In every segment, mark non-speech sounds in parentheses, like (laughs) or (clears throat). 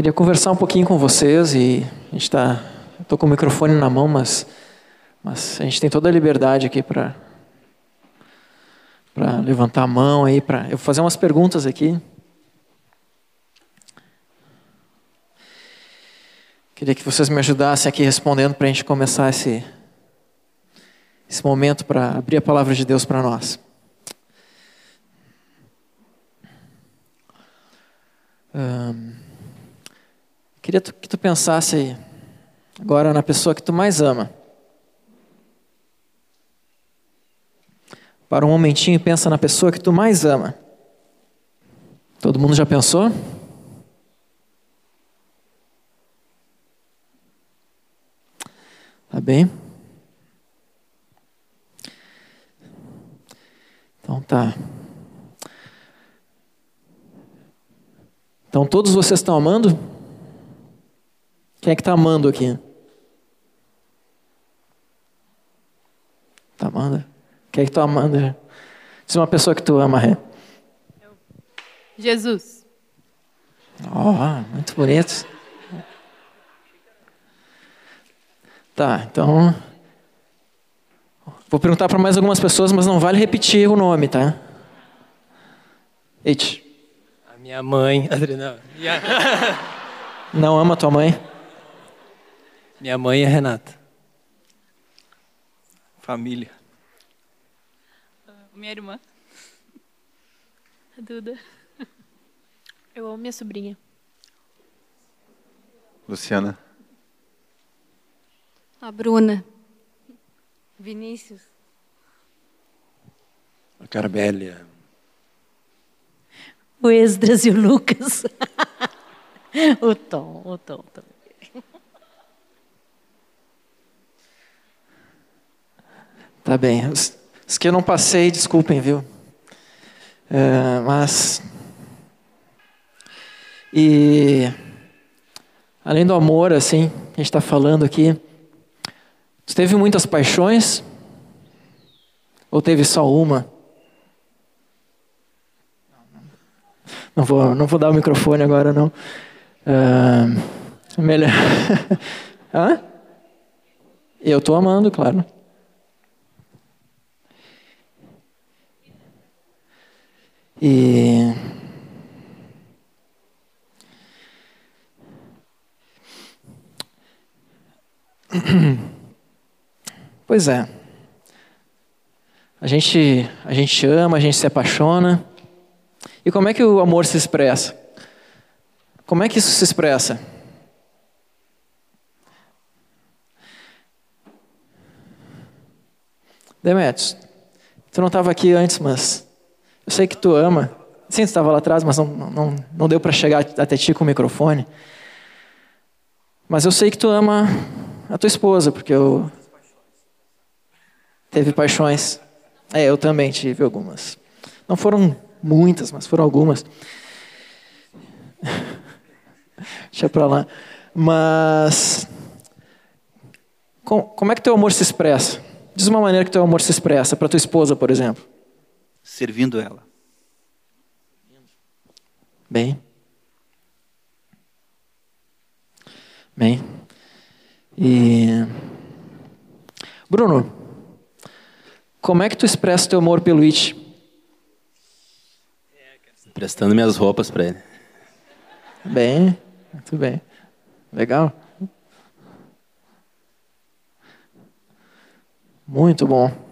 Queria conversar um pouquinho com vocês e a gente está. Estou com o microfone na mão, mas, mas a gente tem toda a liberdade aqui para levantar a mão aí para eu vou fazer umas perguntas aqui. Queria que vocês me ajudassem aqui respondendo para a gente começar esse esse momento para abrir a palavra de Deus para nós. Um, Queria que tu pensasse agora na pessoa que tu mais ama. Para um momentinho, pensa na pessoa que tu mais ama. Todo mundo já pensou? Tá bem? Então tá. Então todos vocês estão amando? Quem é que está amando aqui? Está amando? Quem é que está amando? Diz uma pessoa que tu ama, Ré. Jesus. Oh, muito bonito. Tá, então. Vou perguntar para mais algumas pessoas, mas não vale repetir o nome, tá? Eite. A minha mãe, (laughs) Adriana. Não ama tua mãe? Minha mãe é Renata. Família. Minha irmã. A Duda. Eu amo minha sobrinha. Luciana. A Bruna. Vinícius. A Carbélia. O Esdras e o Lucas. (laughs) o Tom, o Tom também. Tá bem. Os, os que eu não passei, desculpem, viu? É, mas. E. Além do amor, assim, a gente está falando aqui. Você teve muitas paixões? Ou teve só uma? Não vou, não vou dar o microfone agora, não. Uh, melhor. (laughs) Hã? Eu estou amando, claro. E (clears throat) Pois é. A gente, a gente ama, a gente se apaixona. E como é que o amor se expressa? Como é que isso se expressa? Demetrios, tu não estava aqui antes, mas eu sei que tu ama. Sim, tu estava lá atrás, mas não, não, não deu para chegar até ti com o microfone. Mas eu sei que tu ama a tua esposa, porque eu. Teve paixões. É, eu também tive algumas. Não foram muitas, mas foram algumas. (laughs) Deixa pra lá. Mas. Como é que teu amor se expressa? Diz uma maneira que teu amor se expressa para tua esposa, por exemplo servindo ela. Bem. Bem. E Bruno, como é que tu expressa teu amor pelo It? Prestando minhas roupas para ele. Bem, muito bem. Legal. Muito bom.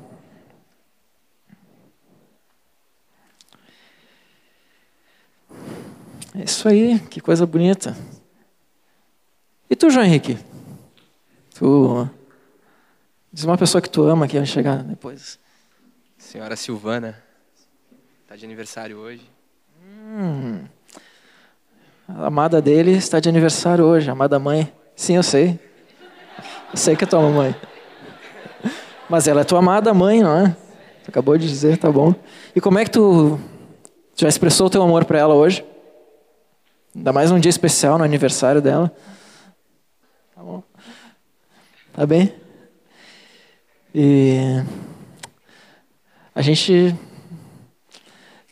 É isso aí, que coisa bonita. E tu, João Henrique? Tu. Diz uma pessoa que tu ama que vai chegar depois. Senhora Silvana. Está de aniversário hoje. Hum, a amada dele está de aniversário hoje, a amada mãe. Sim, eu sei. Eu sei que é tua mãe. Mas ela é tua amada mãe, não é? Tu acabou de dizer, tá bom. E como é que tu já expressou o teu amor para ela hoje? Ainda mais num dia especial, no aniversário dela. Tá bom? Tá bem? E a gente.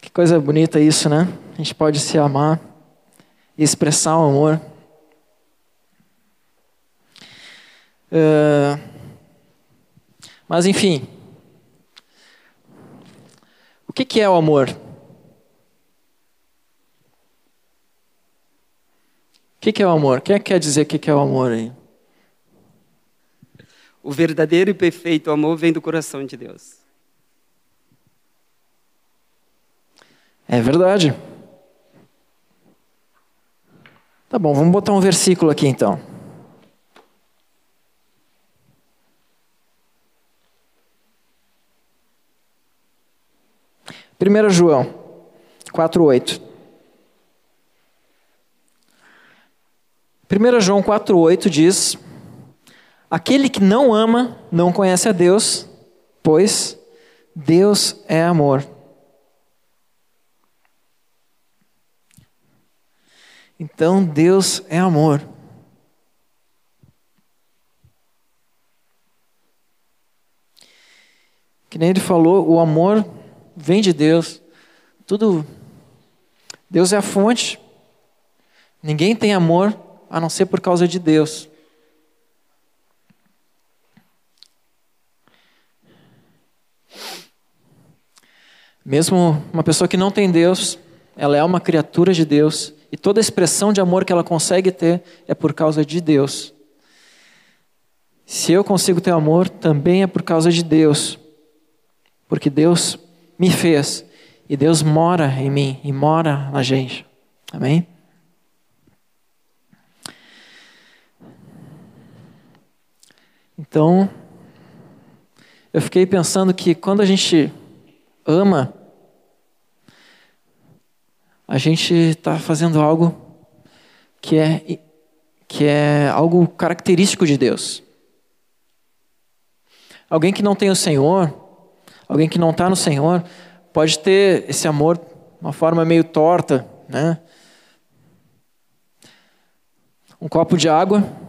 Que coisa bonita isso, né? A gente pode se amar e expressar o amor. Uh, mas enfim, o que, que é o amor? Que, que é o amor? Quem é que quer dizer o que, que é o amor aí? O verdadeiro e perfeito amor vem do coração de Deus. É verdade. Tá bom, vamos botar um versículo aqui então. Primeiro João 4:8. 1 João 4,8 diz: Aquele que não ama não conhece a Deus, pois Deus é amor. Então Deus é amor. Que nem ele falou, o amor vem de Deus. Tudo. Deus é a fonte. Ninguém tem amor a não ser por causa de Deus. Mesmo uma pessoa que não tem Deus, ela é uma criatura de Deus e toda expressão de amor que ela consegue ter é por causa de Deus. Se eu consigo ter amor, também é por causa de Deus, porque Deus me fez e Deus mora em mim e mora na gente. Amém? Então, eu fiquei pensando que quando a gente ama, a gente está fazendo algo que é, que é algo característico de Deus. Alguém que não tem o Senhor, alguém que não está no Senhor, pode ter esse amor uma forma meio torta, né? Um copo de água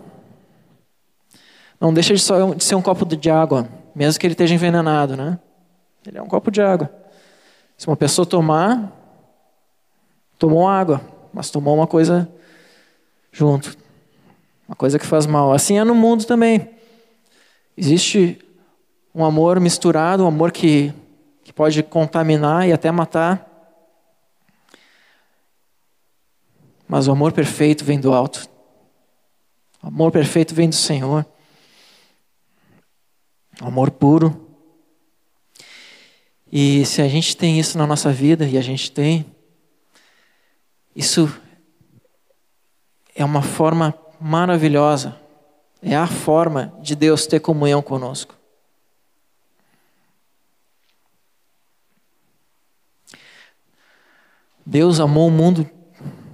não deixa de, ser um copo de água, mesmo que ele esteja envenenado, né? Ele é um copo de água. Se uma pessoa tomar, tomou água, mas tomou uma coisa junto, uma coisa que faz mal. Assim é no mundo também. Existe um amor misturado, um amor que, que pode contaminar e até matar. Mas o amor perfeito vem do alto. O amor perfeito vem do Senhor amor puro. E se a gente tem isso na nossa vida, e a gente tem, isso é uma forma maravilhosa, é a forma de Deus ter comunhão conosco. Deus amou o mundo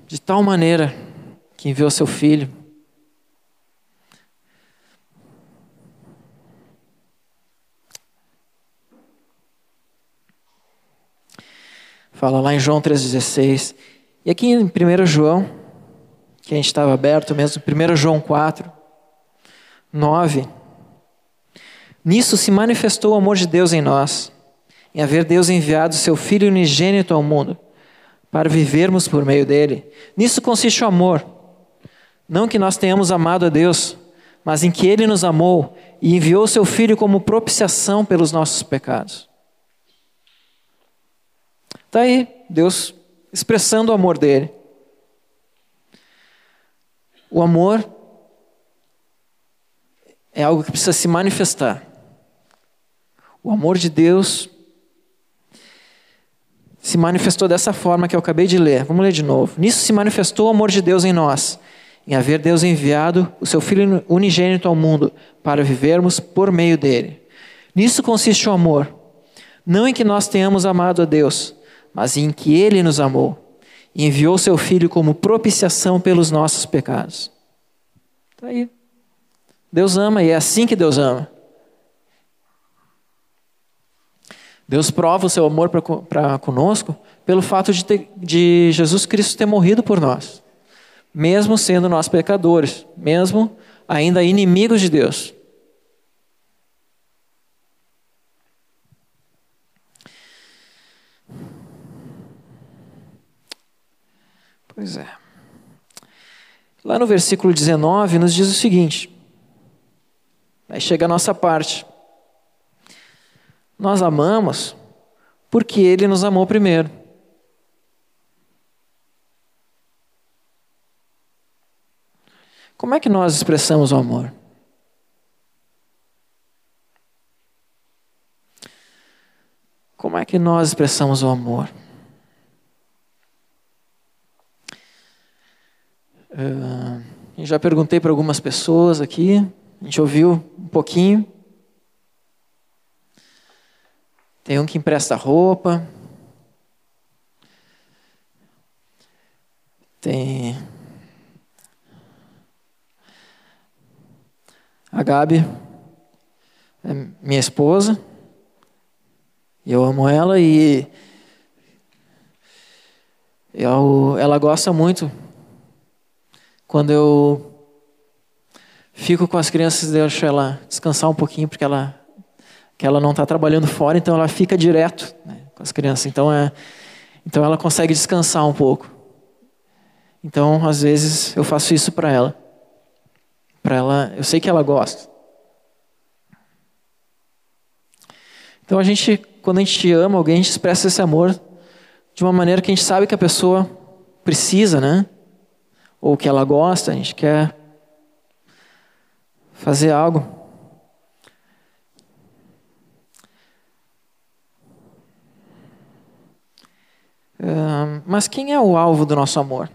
de tal maneira que enviou seu filho Fala lá em João 3,16. E aqui em 1 João, que a gente estava aberto mesmo, 1 João 4, 9. Nisso se manifestou o amor de Deus em nós, em haver Deus enviado seu Filho unigênito ao mundo, para vivermos por meio dele. Nisso consiste o amor. Não que nós tenhamos amado a Deus, mas em que ele nos amou e enviou seu Filho como propiciação pelos nossos pecados. Está aí, Deus expressando o amor dele. O amor é algo que precisa se manifestar. O amor de Deus se manifestou dessa forma que eu acabei de ler. Vamos ler de novo. Nisso se manifestou o amor de Deus em nós, em haver Deus enviado o seu Filho unigênito ao mundo para vivermos por meio dele. Nisso consiste o amor, não em que nós tenhamos amado a Deus, mas em que Ele nos amou e enviou seu Filho como propiciação pelos nossos pecados. Está aí. Deus ama e é assim que Deus ama. Deus prova o seu amor para conosco pelo fato de, ter, de Jesus Cristo ter morrido por nós, mesmo sendo nós pecadores, mesmo ainda inimigos de Deus. Pois é. Lá no versículo 19 nos diz o seguinte: Aí chega a nossa parte. Nós amamos porque Ele nos amou primeiro. Como é que nós expressamos o amor? Como é que nós expressamos o amor? Uh, já perguntei para algumas pessoas aqui, a gente ouviu um pouquinho. Tem um que empresta roupa. Tem a Gabi, é minha esposa. Eu amo ela e eu, ela gosta muito quando eu fico com as crianças, deixo ela descansar um pouquinho, porque ela, que ela não está trabalhando fora, então ela fica direto né, com as crianças. Então, é, então ela consegue descansar um pouco. Então, às vezes, eu faço isso para ela. Para ela, eu sei que ela gosta. Então, a gente quando a gente ama alguém, a gente expressa esse amor de uma maneira que a gente sabe que a pessoa precisa, né? Ou que ela gosta, a gente quer fazer algo. Mas quem é o alvo do nosso amor?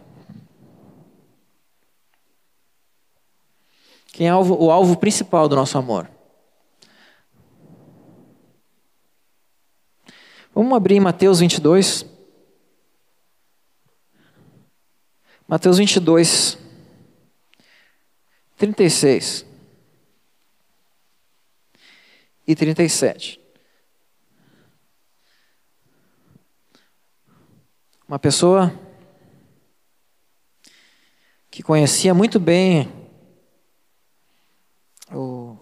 Quem é o alvo, principal do nosso amor? Vamos abrir Mateus 22. Mateus 22, 36 e 37. Uma pessoa que conhecia muito bem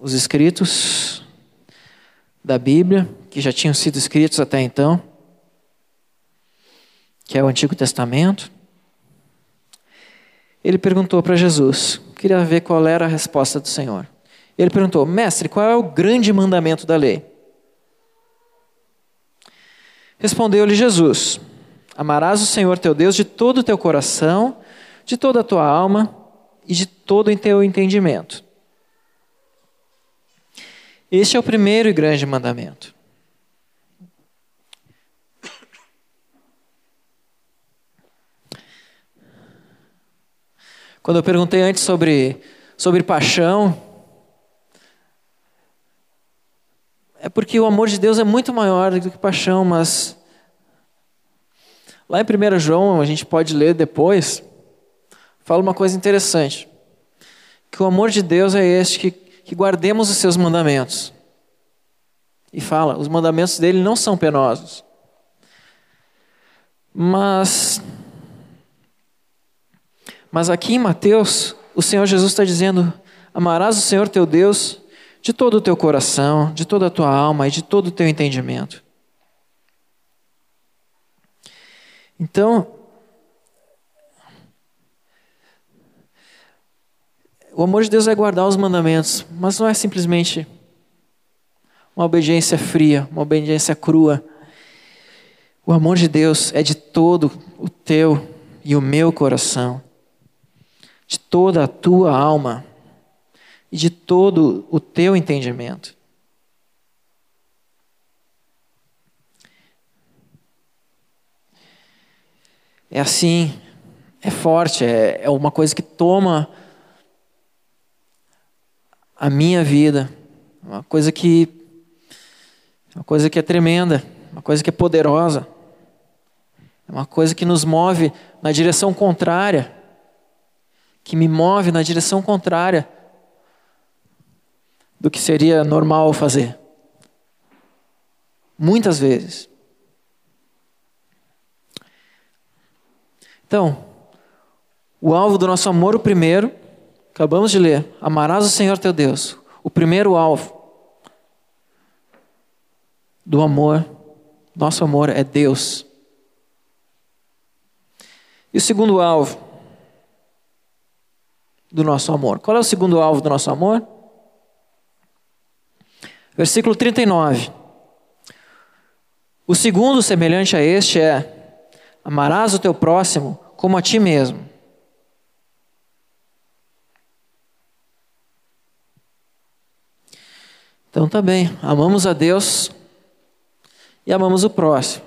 os escritos da Bíblia, que já tinham sido escritos até então, que é o Antigo Testamento. Ele perguntou para Jesus, queria ver qual era a resposta do Senhor. Ele perguntou: Mestre, qual é o grande mandamento da lei? Respondeu-lhe Jesus: Amarás o Senhor teu Deus de todo o teu coração, de toda a tua alma e de todo o teu entendimento. Este é o primeiro e grande mandamento. Quando eu perguntei antes sobre, sobre paixão, é porque o amor de Deus é muito maior do que paixão, mas lá em 1 João, a gente pode ler depois, fala uma coisa interessante: que o amor de Deus é este, que, que guardemos os seus mandamentos. E fala, os mandamentos dele não são penosos. Mas mas aqui em Mateus, o Senhor Jesus está dizendo: amarás o Senhor teu Deus de todo o teu coração, de toda a tua alma e de todo o teu entendimento. Então, o amor de Deus é guardar os mandamentos, mas não é simplesmente uma obediência fria, uma obediência crua. O amor de Deus é de todo o teu e o meu coração de toda a tua alma e de todo o teu entendimento. É assim, é forte, é, é uma coisa que toma a minha vida, uma coisa que uma coisa que é tremenda, uma coisa que é poderosa, é uma coisa que nos move na direção contrária que me move na direção contrária do que seria normal fazer. Muitas vezes. Então, o alvo do nosso amor, o primeiro, acabamos de ler: amarás o Senhor teu Deus. O primeiro alvo do amor, nosso amor é Deus. E o segundo alvo, do nosso amor. Qual é o segundo alvo do nosso amor? Versículo 39. O segundo semelhante a este é: amarás o teu próximo como a ti mesmo. Então tá bem, amamos a Deus e amamos o próximo.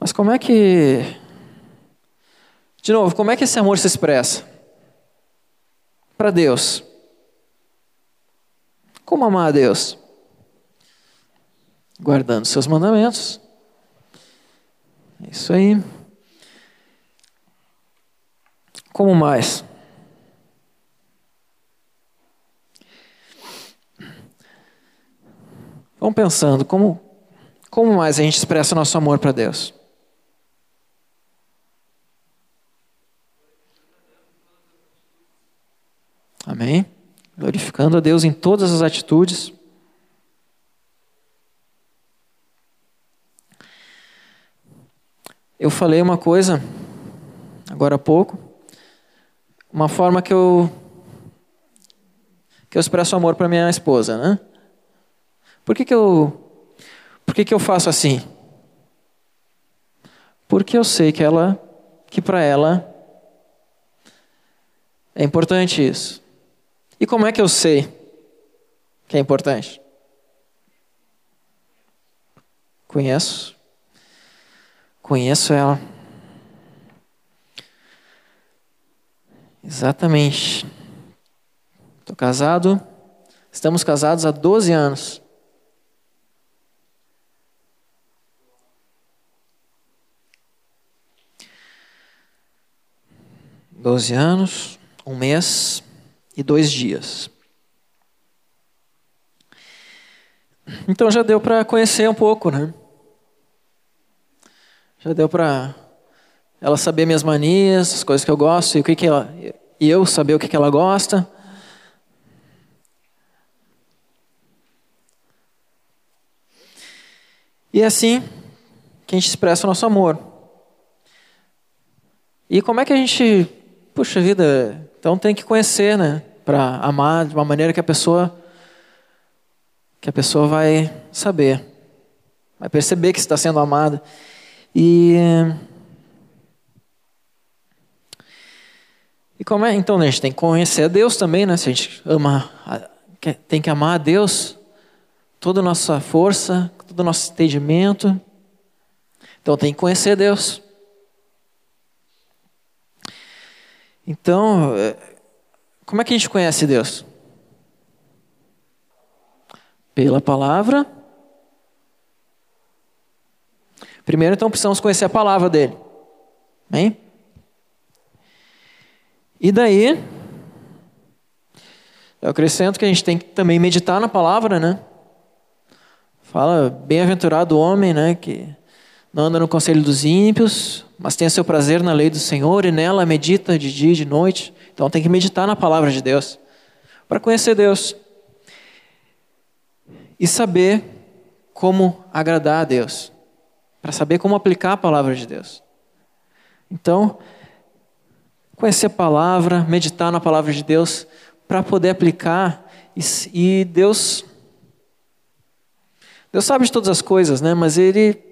Mas como é que. De novo, como é que esse amor se expressa? Para Deus. Como amar a Deus? Guardando seus mandamentos. É isso aí. Como mais? Vamos pensando, como, como mais a gente expressa nosso amor para Deus? Amém? Glorificando a Deus em todas as atitudes. Eu falei uma coisa agora há pouco, uma forma que eu que eu expresso amor para minha esposa, né? Por que, que eu por que, que eu faço assim? Porque eu sei que ela que para ela é importante isso. E como é que eu sei que é importante? Conheço. Conheço ela. Exatamente. Estou casado. Estamos casados há 12 anos. Doze anos, um mês e dois dias. Então já deu para conhecer um pouco, né? Já deu para ela saber minhas manias, as coisas que eu gosto e o que, que ela e eu saber o que, que ela gosta. E é assim que a gente expressa o nosso amor. E como é que a gente, puxa vida, então tem que conhecer, né, para amar de uma maneira que a pessoa que a pessoa vai saber, vai perceber que está sendo amada. E E como é? Então, né, a gente tem que conhecer a Deus também, né? Se a gente ama, tem que amar a Deus, toda a nossa força, todo o nosso entendimento. Então, tem que conhecer Deus. Então, é, como é que a gente conhece Deus? Pela palavra. Primeiro, então, precisamos conhecer a palavra dele. Amém? E daí, eu acrescento que a gente tem que também meditar na palavra, né? Fala, bem-aventurado o homem, né? Que não anda no conselho dos ímpios, mas tem seu prazer na lei do Senhor e nela medita de dia e de noite. Então tem que meditar na palavra de Deus para conhecer Deus e saber como agradar a Deus, para saber como aplicar a palavra de Deus. Então, conhecer a palavra, meditar na palavra de Deus, para poder aplicar e, e Deus Deus sabe de todas as coisas, né? Mas ele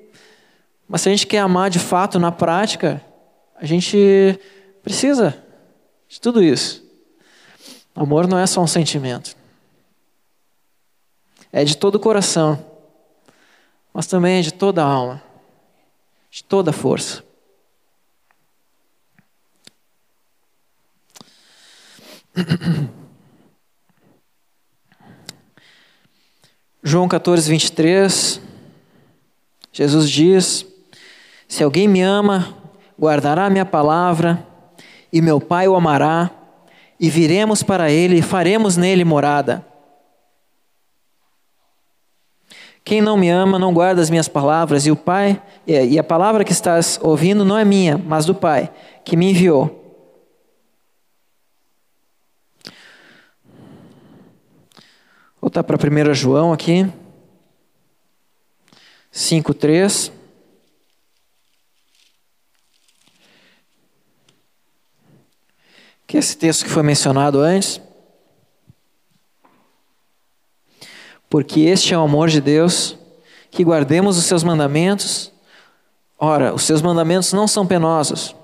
mas se a gente quer amar de fato na prática, a gente precisa de tudo isso. Amor não é só um sentimento. É de todo o coração, mas também é de toda a alma, de toda a força. João 14, 23, Jesus diz: Se alguém me ama, guardará minha palavra, e meu Pai o amará, e viremos para ele e faremos nele morada. Quem não me ama não guarda as minhas palavras, e o Pai, e a palavra que estás ouvindo não é minha, mas do Pai, que me enviou. Vou voltar para 1 João aqui, 5,3. Que esse texto que foi mencionado antes. Porque este é o amor de Deus, que guardemos os seus mandamentos. Ora, os seus mandamentos não são penosos.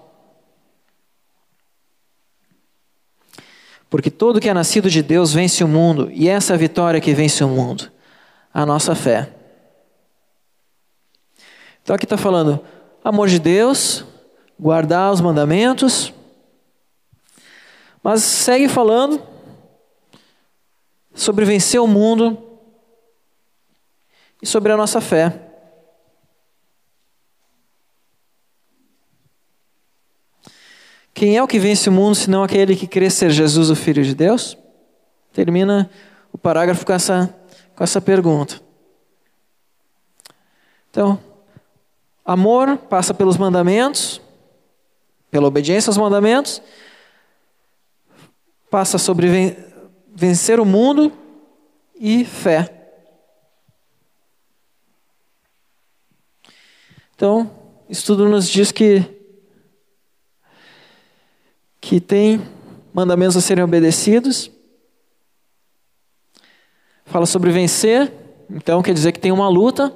Porque todo que é nascido de Deus vence o mundo, e essa é a vitória que vence o mundo, a nossa fé. Então aqui está falando amor de Deus, guardar os mandamentos, mas segue falando sobre vencer o mundo e sobre a nossa fé. Quem é o que vence o mundo, senão aquele que crê ser Jesus, o Filho de Deus? Termina o parágrafo com essa, com essa pergunta. Então, amor passa pelos mandamentos, pela obediência aos mandamentos, passa sobre vencer o mundo e fé. Então, estudo nos diz que que tem mandamentos a serem obedecidos. Fala sobre vencer, então quer dizer que tem uma luta.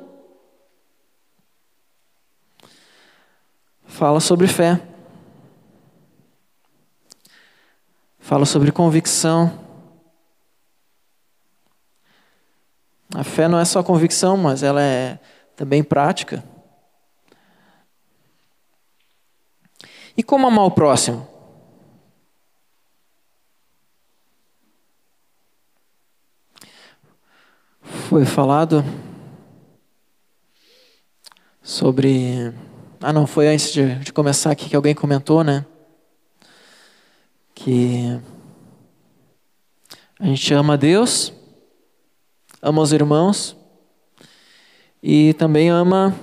Fala sobre fé. Fala sobre convicção. A fé não é só convicção, mas ela é também prática. E como amar o próximo? Foi falado sobre. Ah, não, foi antes de, de começar aqui que alguém comentou, né? Que a gente ama Deus, ama os irmãos e também ama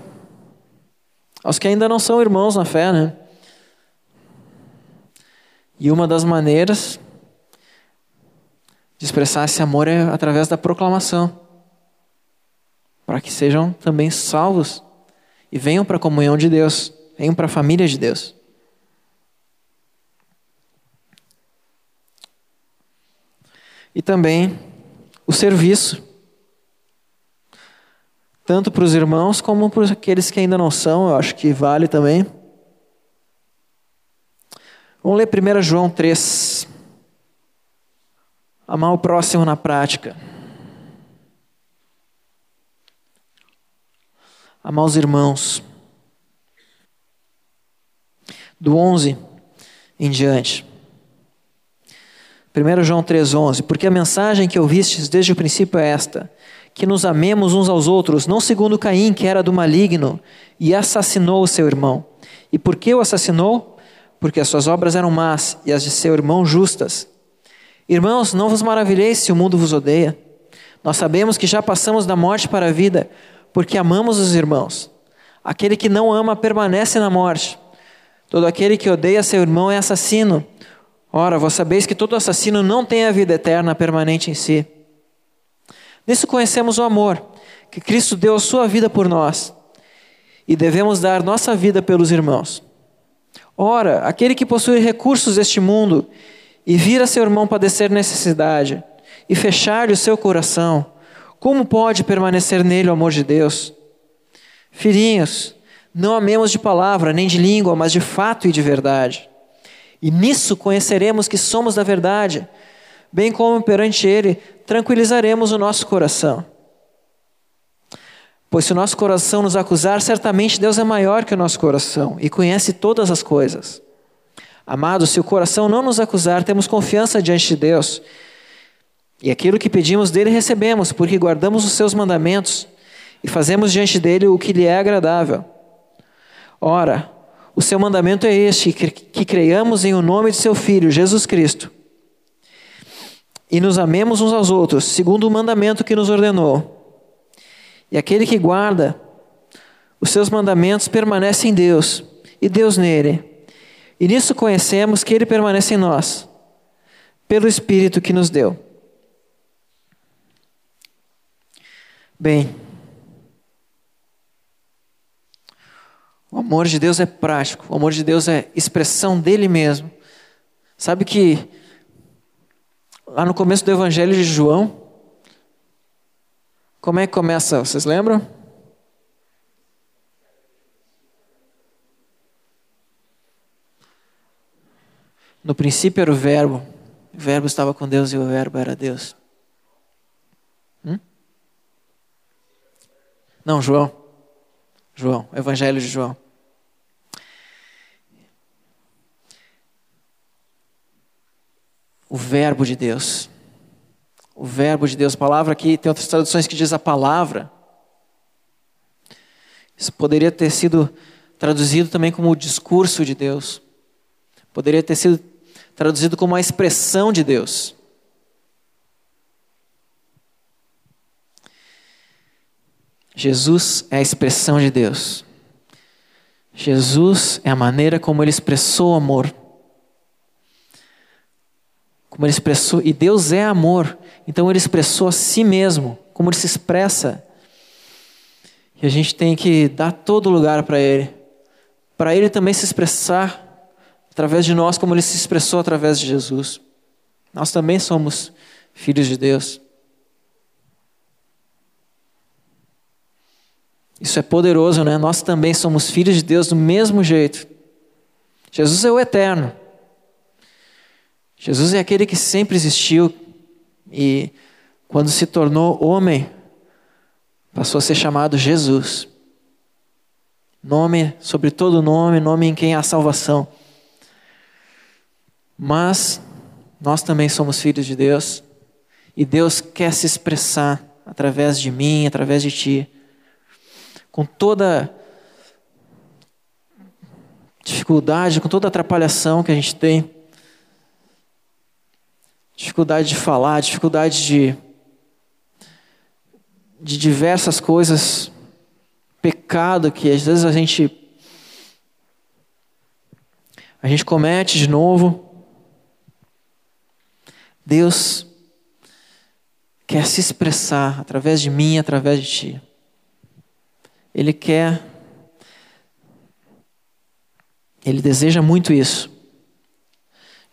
aos que ainda não são irmãos na fé, né? E uma das maneiras de expressar esse amor é através da proclamação, para que sejam também salvos e venham para a comunhão de Deus, venham para a família de Deus. E também o serviço, tanto para os irmãos como para aqueles que ainda não são, eu acho que vale também. Vamos ler 1 João 3. Amar o próximo na prática. Amar os irmãos. Do 11 em diante. 1 João 3,11: Porque a mensagem que ouvistes desde o princípio é esta: que nos amemos uns aos outros, não segundo Caim, que era do maligno e assassinou o seu irmão. E por que o assassinou? Porque as suas obras eram más e as de seu irmão justas. Irmãos, não vos maravilheis se o mundo vos odeia. Nós sabemos que já passamos da morte para a vida, porque amamos os irmãos. Aquele que não ama permanece na morte. Todo aquele que odeia seu irmão é assassino. Ora, vós sabeis que todo assassino não tem a vida eterna permanente em si. Nisso conhecemos o amor, que Cristo deu a sua vida por nós, e devemos dar nossa vida pelos irmãos. Ora, aquele que possui recursos deste mundo e vira seu irmão padecer necessidade e fechar-lhe o seu coração, como pode permanecer nele o amor de Deus? Filhinhos, não amemos de palavra nem de língua, mas de fato e de verdade. E nisso conheceremos que somos da verdade, bem como perante Ele tranquilizaremos o nosso coração. Pois se o nosso coração nos acusar, certamente Deus é maior que o nosso coração e conhece todas as coisas. Amados, se o coração não nos acusar, temos confiança diante de Deus. E aquilo que pedimos dele recebemos, porque guardamos os seus mandamentos e fazemos diante dele o que lhe é agradável. Ora, o seu mandamento é este: que creiamos em o nome de seu Filho, Jesus Cristo, e nos amemos uns aos outros, segundo o mandamento que nos ordenou. E aquele que guarda os seus mandamentos permanece em Deus, e Deus nele. E nisso conhecemos que ele permanece em nós, pelo Espírito que nos deu. Bem, O amor de Deus é prático, o amor de Deus é expressão dele mesmo. Sabe que lá no começo do Evangelho de João, Como é que começa? Vocês lembram? No princípio era o Verbo, o Verbo estava com Deus e o Verbo era Deus. Hum? Não, João. João, Evangelho de João. O Verbo de Deus. O Verbo de Deus. Palavra aqui, tem outras traduções que diz a palavra. Isso poderia ter sido traduzido também como o discurso de Deus. Poderia ter sido traduzido como a expressão de Deus. Jesus é a expressão de Deus. Jesus é a maneira como ele expressou o amor. Como ele expressou, e Deus é amor, então ele expressou a si mesmo, como ele se expressa. E a gente tem que dar todo lugar para ele, para ele também se expressar através de nós, como ele se expressou através de Jesus. Nós também somos filhos de Deus. Isso é poderoso, né? Nós também somos filhos de Deus do mesmo jeito. Jesus é o eterno. Jesus é aquele que sempre existiu e, quando se tornou homem, passou a ser chamado Jesus. Nome sobre todo nome, nome em quem há salvação. Mas nós também somos filhos de Deus e Deus quer se expressar através de mim, através de ti, com toda dificuldade, com toda atrapalhação que a gente tem, dificuldade de falar, dificuldade de, de diversas coisas, pecado que às vezes a gente a gente comete de novo. Deus quer se expressar através de mim, através de ti. Ele quer, ele deseja muito isso.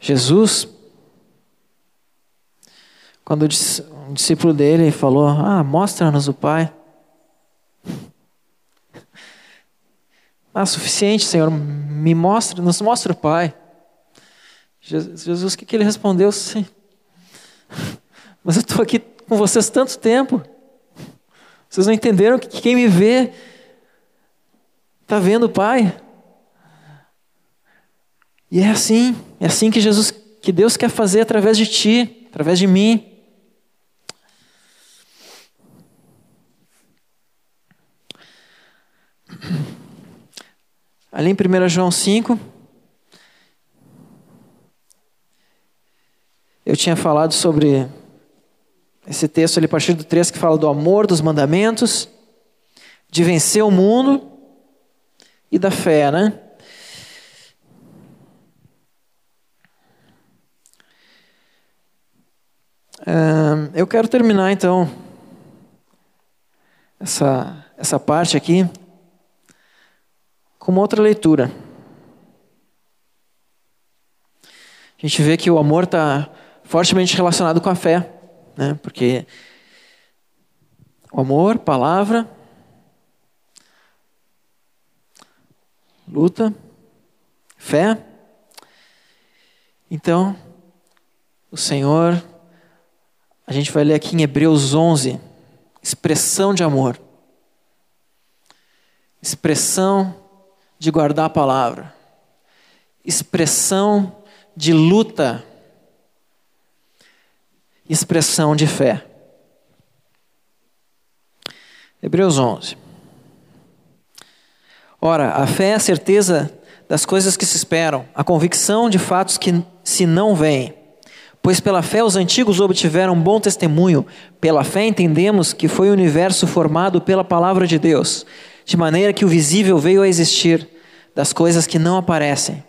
Jesus, quando o discípulo dele falou: Ah, mostra-nos o Pai. (laughs) Ah, suficiente, Senhor, me mostra, nos mostra o Pai. Jesus, o que, que ele respondeu? Sim. (laughs) Mas eu estou aqui com vocês tanto tempo. Vocês não entenderam que quem me vê está vendo o Pai. E é assim, é assim que Jesus, que Deus quer fazer através de ti, através de mim. Ali em 1 João 5, Eu tinha falado sobre esse texto ali a partir do 3 que fala do amor, dos mandamentos, de vencer o mundo e da fé, né? eu quero terminar então essa, essa parte aqui com uma outra leitura. A gente vê que o amor está fortemente relacionado com a fé, né? porque o amor, palavra, luta, fé. Então, o Senhor, a gente vai ler aqui em Hebreus 11, expressão de amor, expressão de guardar a palavra, expressão de luta expressão de fé. Hebreus 11. Ora, a fé é a certeza das coisas que se esperam, a convicção de fatos que se não veem. Pois pela fé os antigos obtiveram bom testemunho. Pela fé entendemos que foi o universo formado pela palavra de Deus, de maneira que o visível veio a existir das coisas que não aparecem.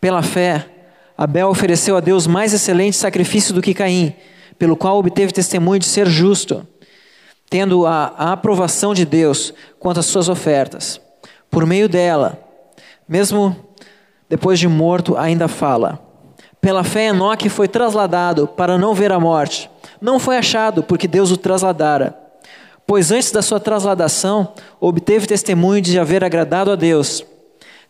Pela fé, Abel ofereceu a Deus mais excelente sacrifício do que Caim, pelo qual obteve testemunho de ser justo, tendo a, a aprovação de Deus quanto às suas ofertas. Por meio dela, mesmo depois de morto, ainda fala. Pela fé, Enoque foi trasladado para não ver a morte. Não foi achado, porque Deus o trasladara. Pois antes da sua trasladação obteve testemunho de haver agradado a Deus.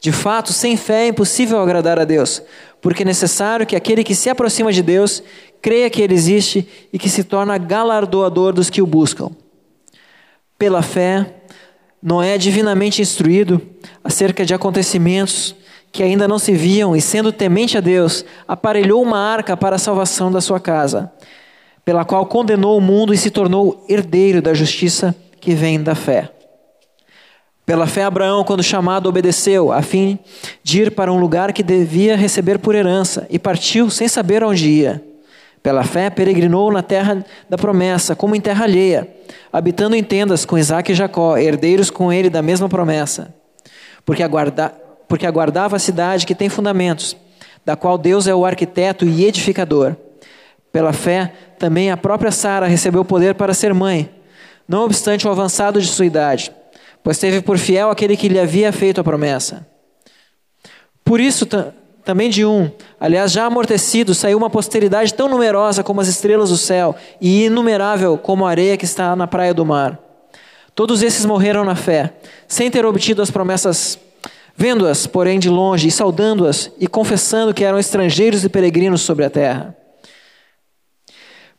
De fato, sem fé é impossível agradar a Deus, porque é necessário que aquele que se aproxima de Deus creia que Ele existe e que se torna galardoador dos que o buscam. Pela fé, Noé é divinamente instruído acerca de acontecimentos que ainda não se viam e, sendo temente a Deus, aparelhou uma arca para a salvação da sua casa, pela qual condenou o mundo e se tornou herdeiro da justiça que vem da fé. Pela fé, Abraão, quando chamado, obedeceu, a fim de ir para um lugar que devia receber por herança, e partiu sem saber onde ia. Pela fé, peregrinou na terra da promessa, como em terra alheia, habitando em tendas com Isaac e Jacó, herdeiros com ele da mesma promessa. Porque, aguarda, porque aguardava a cidade que tem fundamentos, da qual Deus é o arquiteto e edificador. Pela fé, também a própria Sara recebeu poder para ser mãe, não obstante o avançado de sua idade pois teve por fiel aquele que lhe havia feito a promessa. Por isso, também de um, aliás, já amortecido, saiu uma posteridade tão numerosa como as estrelas do céu e inumerável como a areia que está na praia do mar. Todos esses morreram na fé, sem ter obtido as promessas, vendo-as, porém, de longe, e saudando-as, e confessando que eram estrangeiros e peregrinos sobre a terra.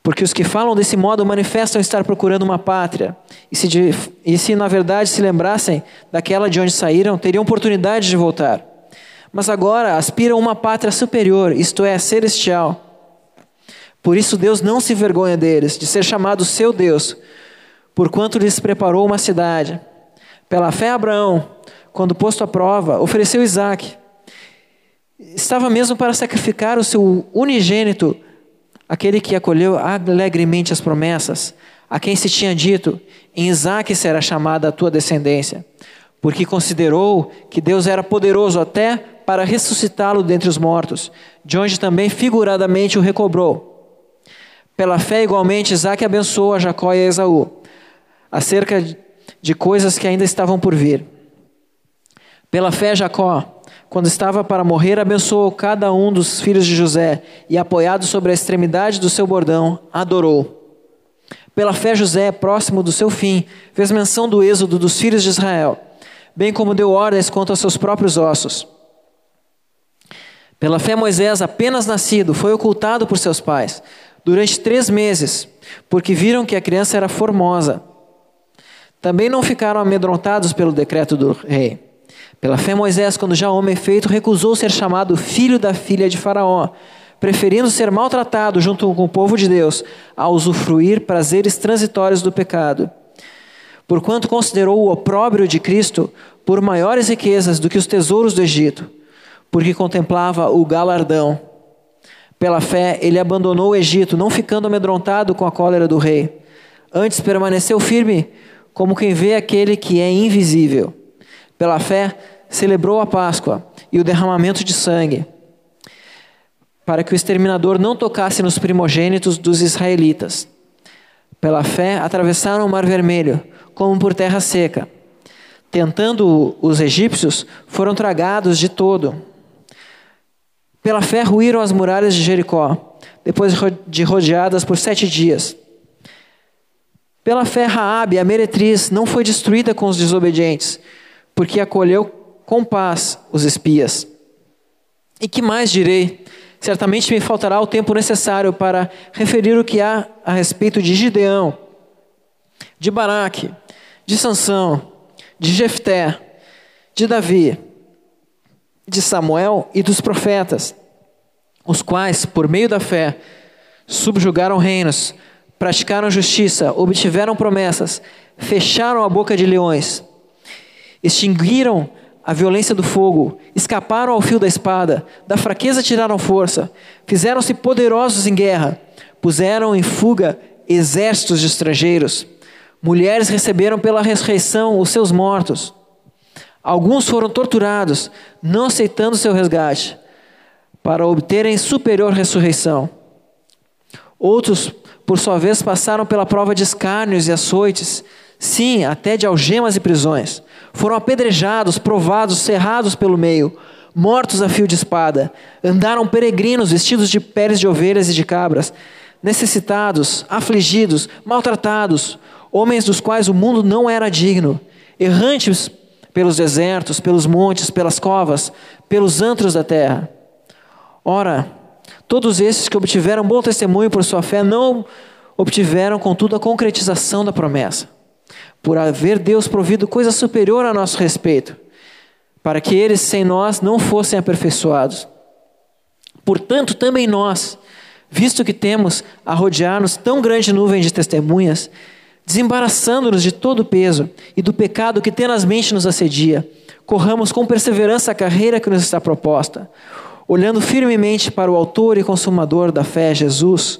Porque os que falam desse modo manifestam estar procurando uma pátria. E se, de, e se na verdade se lembrassem daquela de onde saíram, teriam oportunidade de voltar. Mas agora aspiram a uma pátria superior, isto é, celestial. Por isso Deus não se vergonha deles, de ser chamado seu Deus, porquanto lhes preparou uma cidade. Pela fé, Abraão, quando posto à prova, ofereceu Isaac. Estava mesmo para sacrificar o seu unigênito aquele que acolheu alegremente as promessas, a quem se tinha dito: em Isaque será chamada a tua descendência, porque considerou que Deus era poderoso até para ressuscitá-lo dentre os mortos, de onde também figuradamente o recobrou. Pela fé, igualmente, Isaac abençoou a Jacó e a Esaú, acerca de coisas que ainda estavam por vir. Pela fé, Jacó, quando estava para morrer, abençoou cada um dos filhos de José e, apoiado sobre a extremidade do seu bordão, adorou. Pela fé, José, próximo do seu fim, fez menção do êxodo dos filhos de Israel, bem como deu ordens quanto aos seus próprios ossos. Pela fé, Moisés, apenas nascido, foi ocultado por seus pais durante três meses, porque viram que a criança era formosa. Também não ficaram amedrontados pelo decreto do rei. Pela fé, Moisés, quando já homem feito, recusou ser chamado filho da filha de Faraó, preferindo ser maltratado junto com o povo de Deus, a usufruir prazeres transitórios do pecado. Porquanto considerou o opróbrio de Cristo por maiores riquezas do que os tesouros do Egito, porque contemplava o galardão. Pela fé, ele abandonou o Egito, não ficando amedrontado com a cólera do rei. Antes permaneceu firme, como quem vê aquele que é invisível. Pela fé, celebrou a Páscoa e o derramamento de sangue, para que o exterminador não tocasse nos primogênitos dos israelitas. Pela fé, atravessaram o Mar Vermelho, como por terra seca. Tentando os egípcios, foram tragados de todo. Pela fé, ruíram as muralhas de Jericó, depois de rodeadas por sete dias. Pela fé, Raabe, a meretriz, não foi destruída com os desobedientes, porque acolheu com paz os espias. E que mais direi? Certamente me faltará o tempo necessário para referir o que há a respeito de Gideão, de Baraque, de Sansão, de Jefté, de Davi, de Samuel e dos profetas, os quais, por meio da fé, subjugaram reinos, praticaram justiça, obtiveram promessas, fecharam a boca de leões, extinguiram a violência do fogo, escaparam ao fio da espada, da fraqueza tiraram força, fizeram-se poderosos em guerra, puseram em fuga exércitos de estrangeiros. Mulheres receberam pela ressurreição os seus mortos. Alguns foram torturados, não aceitando seu resgate, para obterem superior ressurreição. Outros, por sua vez, passaram pela prova de escárnios e açoites, sim, até de algemas e prisões. Foram apedrejados, provados, cerrados pelo meio, mortos a fio de espada. Andaram peregrinos vestidos de peles de ovelhas e de cabras, necessitados, afligidos, maltratados, homens dos quais o mundo não era digno, errantes pelos desertos, pelos montes, pelas covas, pelos antros da terra. Ora, todos esses que obtiveram bom testemunho por sua fé não obtiveram, contudo, a concretização da promessa, por haver Deus provido coisa superior a nosso respeito, para que eles sem nós não fossem aperfeiçoados. Portanto, também nós, visto que temos a rodear-nos tão grande nuvem de testemunhas, desembaraçando-nos de todo o peso e do pecado que tenazmente nos assedia, corramos com perseverança a carreira que nos está proposta, olhando firmemente para o Autor e Consumador da fé, Jesus,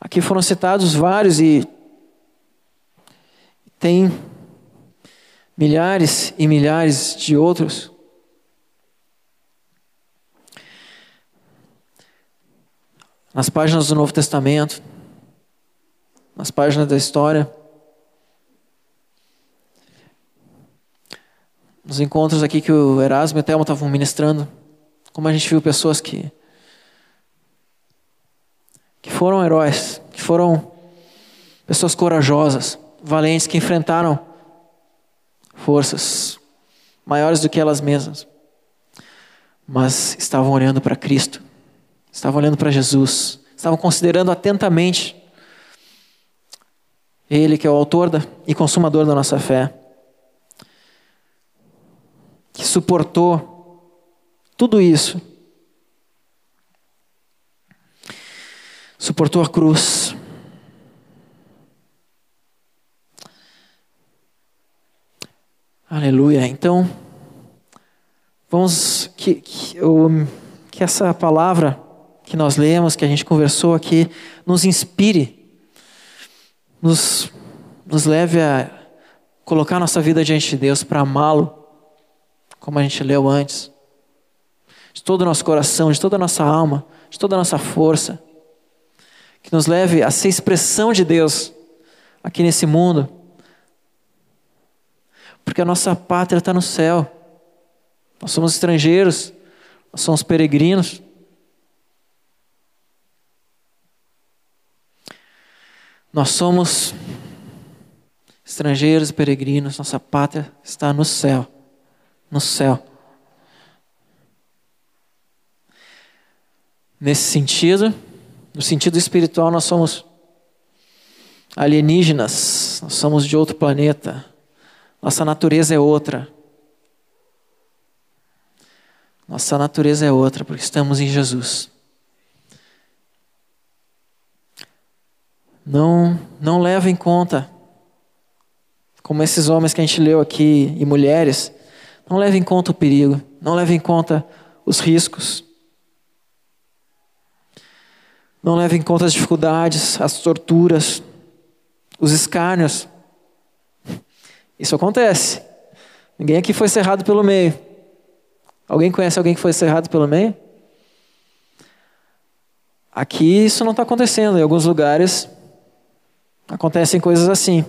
Aqui foram citados vários e tem milhares e milhares de outros. Nas páginas do Novo Testamento, nas páginas da história, nos encontros aqui que o Erasmo e a Thelma estavam ministrando, como a gente viu pessoas que que foram heróis, que foram pessoas corajosas, valentes, que enfrentaram forças maiores do que elas mesmas, mas estavam olhando para Cristo, estavam olhando para Jesus, estavam considerando atentamente Ele que é o autor e consumador da nossa fé, que suportou tudo isso suportou a cruz. Aleluia. Então, vamos que, que, que essa palavra que nós lemos, que a gente conversou aqui, nos inspire, nos, nos leve a colocar nossa vida diante de Deus para amá-lo, como a gente leu antes, de todo o nosso coração, de toda a nossa alma, de toda a nossa força que nos leve a ser expressão de Deus aqui nesse mundo. Porque a nossa pátria está no céu. Nós somos estrangeiros, nós somos peregrinos. Nós somos estrangeiros e peregrinos, nossa pátria está no céu. No céu. Nesse sentido, no sentido espiritual, nós somos alienígenas, nós somos de outro planeta, nossa natureza é outra. Nossa natureza é outra, porque estamos em Jesus. Não, não leva em conta, como esses homens que a gente leu aqui, e mulheres, não leva em conta o perigo, não leva em conta os riscos. Não leva em conta as dificuldades, as torturas, os escárnios. Isso acontece. Ninguém aqui foi cerrado pelo meio. Alguém conhece alguém que foi cerrado pelo meio? Aqui isso não está acontecendo. Em alguns lugares acontecem coisas assim.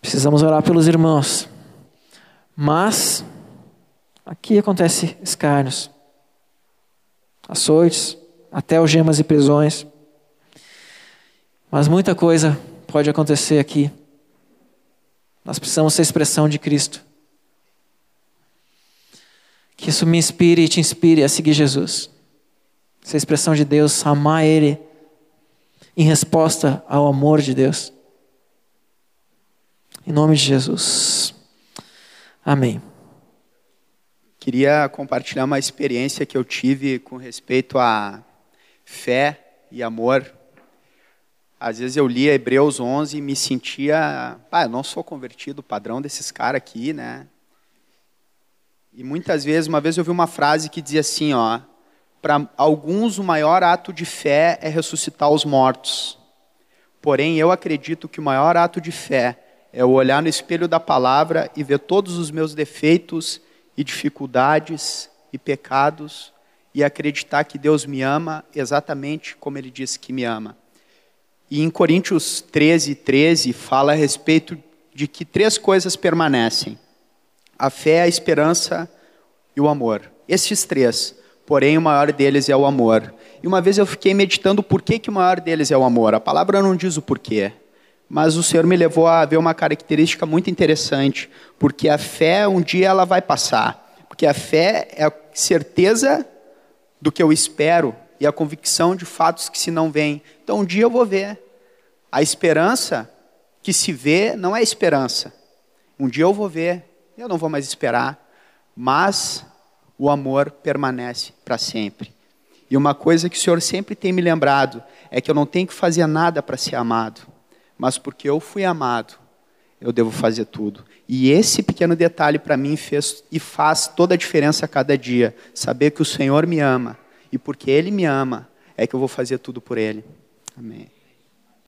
Precisamos orar pelos irmãos. Mas aqui acontece escárnios açoites, até algemas e prisões. Mas muita coisa pode acontecer aqui. Nós precisamos ser expressão de Cristo. Que isso me inspire e te inspire a seguir Jesus. Ser expressão de Deus, amar Ele em resposta ao amor de Deus. Em nome de Jesus. Amém. Queria compartilhar uma experiência que eu tive com respeito a fé e amor. Às vezes eu lia Hebreus 11 e me sentia, ah, eu não sou convertido, padrão desses caras aqui, né? E muitas vezes, uma vez eu vi uma frase que dizia assim, ó, para alguns o maior ato de fé é ressuscitar os mortos. Porém, eu acredito que o maior ato de fé É eu olhar no espelho da palavra e ver todos os meus defeitos e dificuldades e pecados e acreditar que Deus me ama exatamente como Ele disse que me ama. E em Coríntios 13, 13, fala a respeito de que três coisas permanecem: a fé, a esperança e o amor. Esses três, porém o maior deles é o amor. E uma vez eu fiquei meditando por que, que o maior deles é o amor. A palavra não diz o porquê, mas o Senhor me levou a ver uma característica muito interessante, porque a fé um dia ela vai passar, porque a fé é a certeza do que eu espero e a convicção de fatos que se não vêm. Então um dia eu vou ver. A esperança que se vê não é esperança. Um dia eu vou ver, eu não vou mais esperar, mas o amor permanece para sempre. E uma coisa que o Senhor sempre tem me lembrado é que eu não tenho que fazer nada para ser amado, mas porque eu fui amado, eu devo fazer tudo. E esse pequeno detalhe para mim fez e faz toda a diferença a cada dia. Saber que o Senhor me ama e porque Ele me ama é que eu vou fazer tudo por Ele. Amém.